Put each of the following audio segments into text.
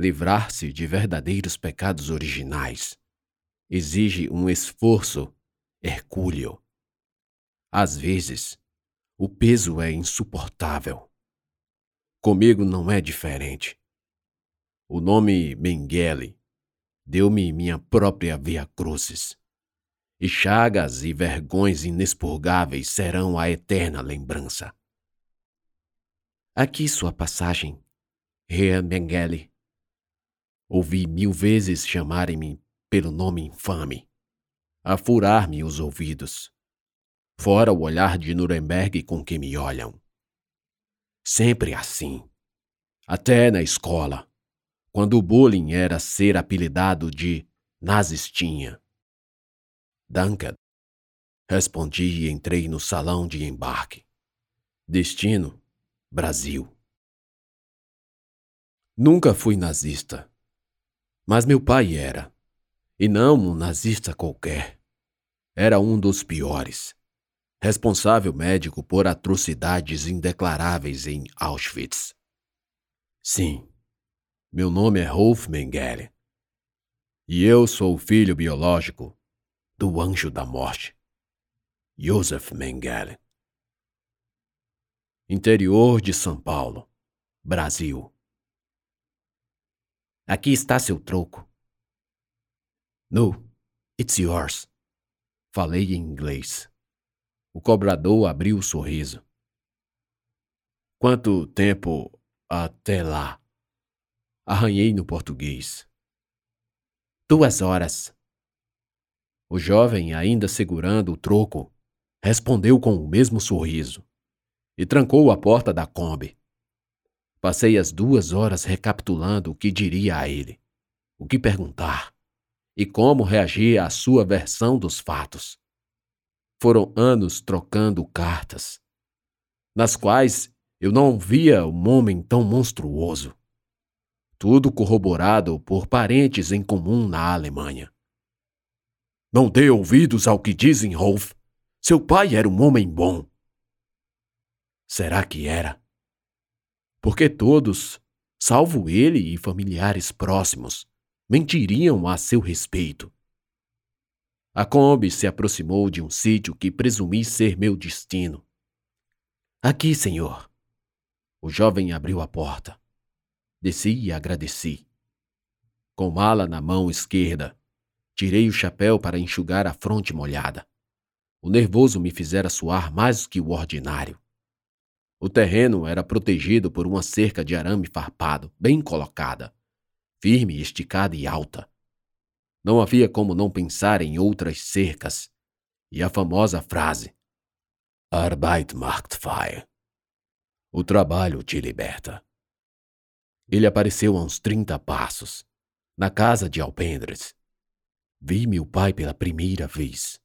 Livrar-se de verdadeiros pecados originais exige um esforço hercúleo. Às vezes, o peso é insuportável. Comigo não é diferente. O nome Mengele deu-me minha própria via crucis. E chagas e vergões inexpurgáveis serão a eterna lembrança. Aqui sua passagem, Rea Mengele. Ouvi mil vezes chamarem-me pelo nome infame, a furar-me os ouvidos, fora o olhar de Nuremberg com que me olham. Sempre assim. Até na escola, quando o bullying era ser apelidado de nazistinha. Duncan. Respondi e entrei no salão de embarque. Destino: Brasil. Nunca fui nazista, mas meu pai era. E não um nazista qualquer. Era um dos piores. Responsável médico por atrocidades indeclaráveis em Auschwitz. Sim, meu nome é Rolf Mengele. E eu sou o filho biológico do anjo da morte, Joseph Mengele. Interior de São Paulo, Brasil. Aqui está seu troco. No, it's yours. Falei em inglês. O cobrador abriu o sorriso. Quanto tempo até lá? Arranhei no português. Duas horas. O jovem, ainda segurando o troco, respondeu com o mesmo sorriso e trancou a porta da Kombi. Passei as duas horas recapitulando o que diria a ele, o que perguntar e como reagir à sua versão dos fatos. Foram anos trocando cartas, nas quais eu não via um homem tão monstruoso. Tudo corroborado por parentes em comum na Alemanha. Não dê ouvidos ao que dizem, Rolf. Seu pai era um homem bom. Será que era? Porque todos, salvo ele e familiares próximos, mentiriam a seu respeito. A Kombi se aproximou de um sítio que presumi ser meu destino. Aqui, senhor. O jovem abriu a porta. Desci e agradeci. Com mala na mão esquerda, tirei o chapéu para enxugar a fronte molhada. O nervoso me fizera suar mais que o ordinário. O terreno era protegido por uma cerca de arame farpado, bem colocada firme, esticada e alta. Não havia como não pensar em outras cercas e a famosa frase: Arbeit macht frei. O trabalho te liberta. Ele apareceu a uns trinta passos, na casa de alpendres. Vi meu pai pela primeira vez.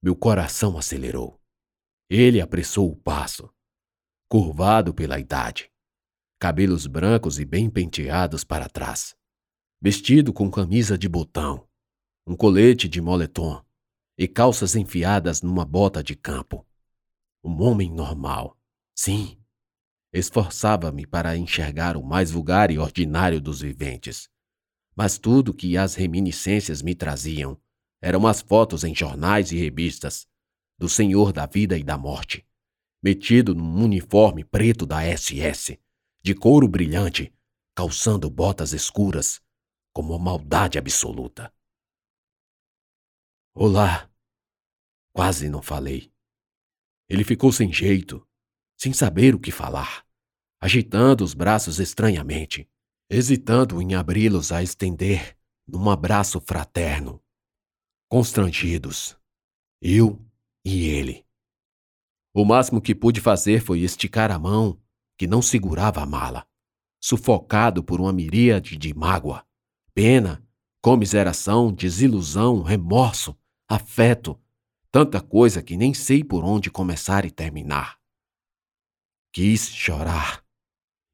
Meu coração acelerou. Ele apressou o passo, curvado pela idade, cabelos brancos e bem penteados para trás vestido com camisa de botão, um colete de moletom e calças enfiadas numa bota de campo. Um homem normal. Sim. Esforçava-me para enxergar o mais vulgar e ordinário dos viventes. Mas tudo que as reminiscências me traziam eram as fotos em jornais e revistas do Senhor da Vida e da Morte, metido num uniforme preto da SS, de couro brilhante, calçando botas escuras como uma maldade absoluta. Olá! Quase não falei. Ele ficou sem jeito, sem saber o que falar, agitando os braços estranhamente, hesitando em abri-los a estender num abraço fraterno. Constrangidos, eu e ele. O máximo que pude fazer foi esticar a mão que não segurava a mala, sufocado por uma miríade de mágoa pena, comiseração, desilusão, remorso, afeto, tanta coisa que nem sei por onde começar e terminar. Quis chorar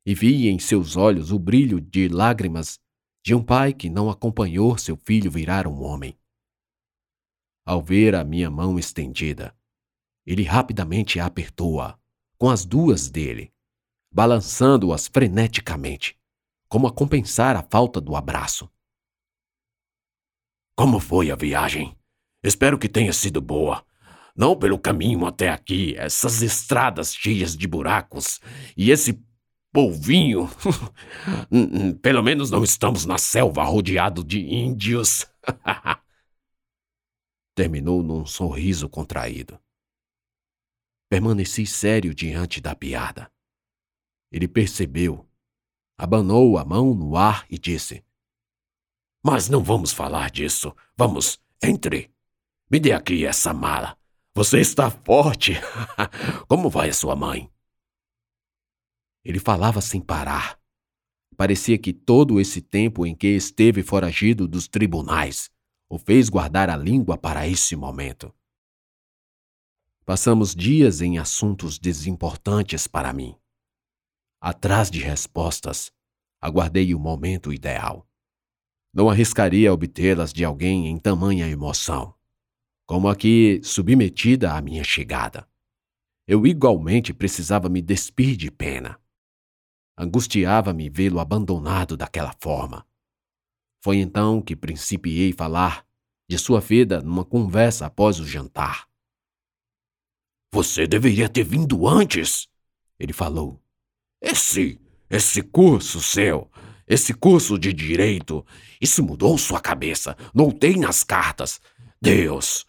e vi em seus olhos o brilho de lágrimas de um pai que não acompanhou seu filho virar um homem. Ao ver a minha mão estendida, ele rapidamente a apertou-a com as duas dele, balançando-as freneticamente como a compensar a falta do abraço. Como foi a viagem? Espero que tenha sido boa. Não pelo caminho até aqui, essas estradas cheias de buracos e esse polvinho. Pelo menos não estamos na selva rodeado de índios. Terminou num sorriso contraído. Permaneci sério diante da piada. Ele percebeu, abanou a mão no ar e disse: Mas não vamos falar disso. Vamos, entre. Me dê aqui essa mala. Você está forte. Como vai a sua mãe? Ele falava sem parar. Parecia que todo esse tempo em que esteve foragido dos tribunais o fez guardar a língua para esse momento. Passamos dias em assuntos desimportantes para mim. Atrás de respostas, aguardei o momento ideal. Não arriscaria obtê-las de alguém em tamanha emoção, como aqui submetida à minha chegada. Eu igualmente precisava me despir de pena. Angustiava-me vê-lo abandonado daquela forma. Foi então que principiei falar de sua vida numa conversa após o jantar. Você deveria ter vindo antes, ele falou. Esse, esse curso seu, esse curso de direito, isso mudou sua cabeça. Notei nas cartas. Deus,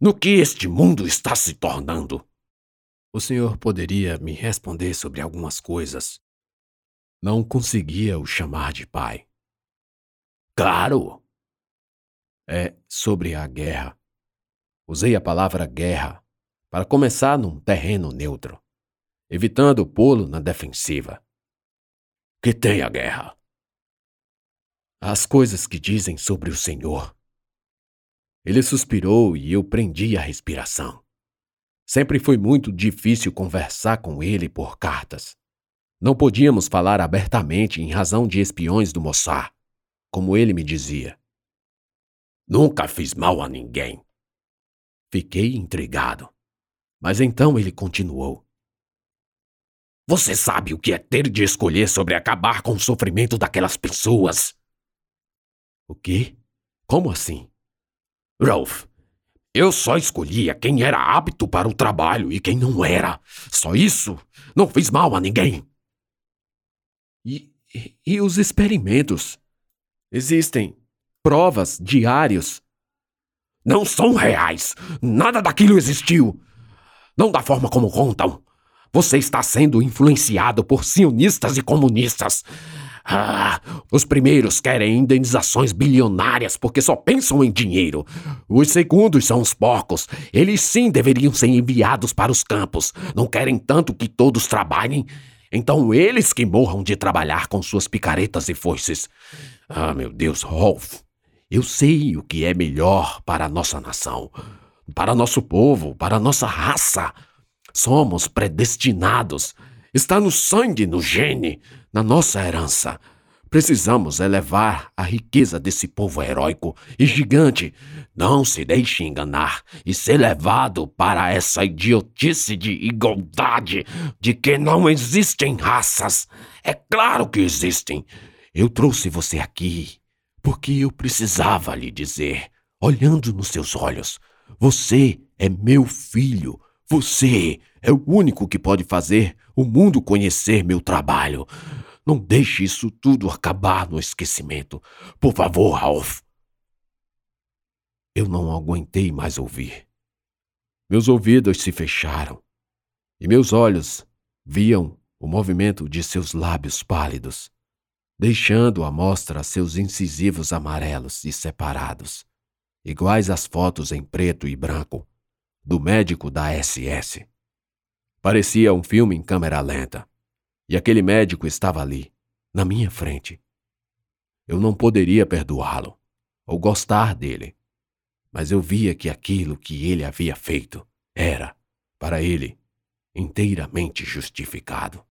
no que este mundo está se tornando? O senhor poderia me responder sobre algumas coisas. Não conseguia o chamar de pai. Claro. É sobre a guerra. Usei a palavra guerra para começar num terreno neutro, evitando pô-lo na defensiva. Que tem a guerra? As coisas que dizem sobre o Senhor. Ele suspirou e eu prendi a respiração. Sempre foi muito difícil conversar com ele por cartas. Não podíamos falar abertamente em razão de espiões do Mossad, como ele me dizia. Nunca fiz mal a ninguém. Fiquei intrigado. Mas então ele continuou. Você sabe o que é ter de escolher sobre acabar com o sofrimento daquelas pessoas? O quê? Como assim? Ralph, eu só escolhia quem era apto para o trabalho e quem não era. Só isso. Não fiz mal a ninguém. E, e, e os experimentos? Existem provas diários. Não são reais. Nada daquilo existiu. Não da forma como contam. Você está sendo influenciado por sionistas e comunistas. Ah, os primeiros querem indenizações bilionárias porque só pensam em dinheiro. Os segundos são os porcos. Eles sim deveriam ser enviados para os campos. Não querem tanto que todos trabalhem. Então eles que morram de trabalhar com suas picaretas e foices. Ah, meu Deus, Rolf. Eu sei o que é melhor para a nossa nação para nosso povo, para nossa raça. Somos predestinados. Está no sangue, no gene, na nossa herança. Precisamos elevar a riqueza desse povo heróico e gigante. Não se deixe enganar e ser levado para essa idiotice de igualdade, de que não existem raças. É claro que existem. Eu trouxe você aqui porque eu precisava lhe dizer, olhando nos seus olhos, você é meu filho. Você é o único que pode fazer o mundo conhecer meu trabalho. Não deixe isso tudo acabar no esquecimento. Por favor, Ralph. Eu não aguentei mais ouvir. Meus ouvidos se fecharam e meus olhos viam o movimento de seus lábios pálidos, deixando à mostra seus incisivos amarelos e separados iguais às fotos em preto e branco do médico da SS. Parecia um filme em câmera lenta, e aquele médico estava ali, na minha frente. Eu não poderia perdoá-lo ou gostar dele, mas eu via que aquilo que ele havia feito era, para ele, inteiramente justificado.